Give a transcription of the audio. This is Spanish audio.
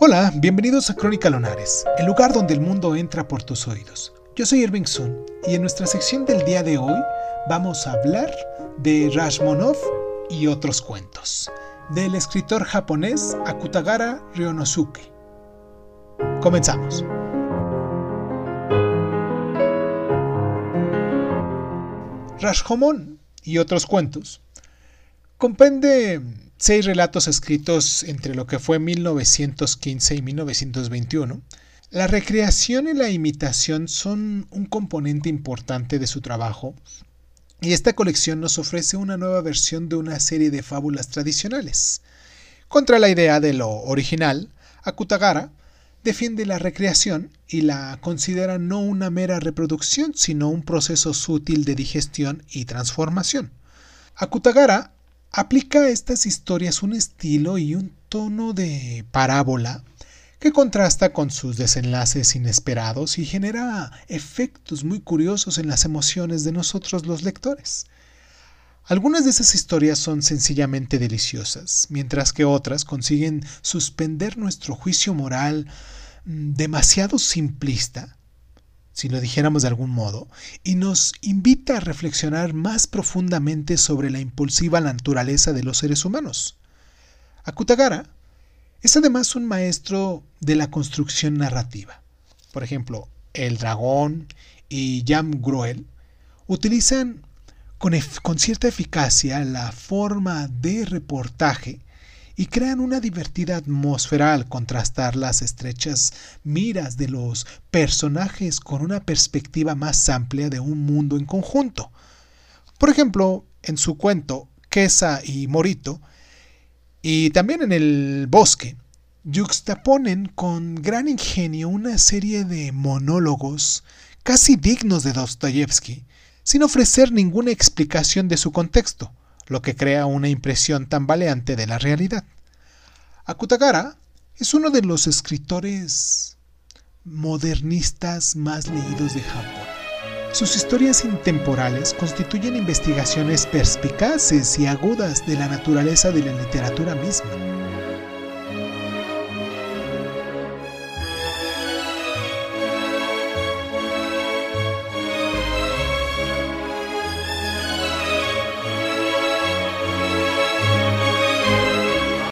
Hola, bienvenidos a Crónica Lonares, el lugar donde el mundo entra por tus oídos. Yo soy Irving Sun y en nuestra sección del día de hoy vamos a hablar de Rashmonov y otros cuentos, del escritor japonés Akutagara Ryonosuke. Comenzamos. Rashomon y otros cuentos comprende seis relatos escritos entre lo que fue 1915 y 1921, la recreación y la imitación son un componente importante de su trabajo y esta colección nos ofrece una nueva versión de una serie de fábulas tradicionales. Contra la idea de lo original, Akutagara defiende la recreación y la considera no una mera reproducción, sino un proceso sutil de digestión y transformación. Akutagara aplica a estas historias un estilo y un tono de parábola que contrasta con sus desenlaces inesperados y genera efectos muy curiosos en las emociones de nosotros los lectores. Algunas de esas historias son sencillamente deliciosas, mientras que otras consiguen suspender nuestro juicio moral mm, demasiado simplista si lo dijéramos de algún modo, y nos invita a reflexionar más profundamente sobre la impulsiva naturaleza de los seres humanos. Akutagara es además un maestro de la construcción narrativa. Por ejemplo, El Dragón y Jam Gruel utilizan con, con cierta eficacia la forma de reportaje y crean una divertida atmósfera al contrastar las estrechas miras de los personajes con una perspectiva más amplia de un mundo en conjunto. Por ejemplo, en su cuento Kesa y Morito, y también en el bosque, yuxtaponen con gran ingenio una serie de monólogos casi dignos de Dostoyevsky, sin ofrecer ninguna explicación de su contexto, lo que crea una impresión tambaleante de la realidad. Akutagara es uno de los escritores modernistas más leídos de Japón. Sus historias intemporales constituyen investigaciones perspicaces y agudas de la naturaleza de la literatura misma.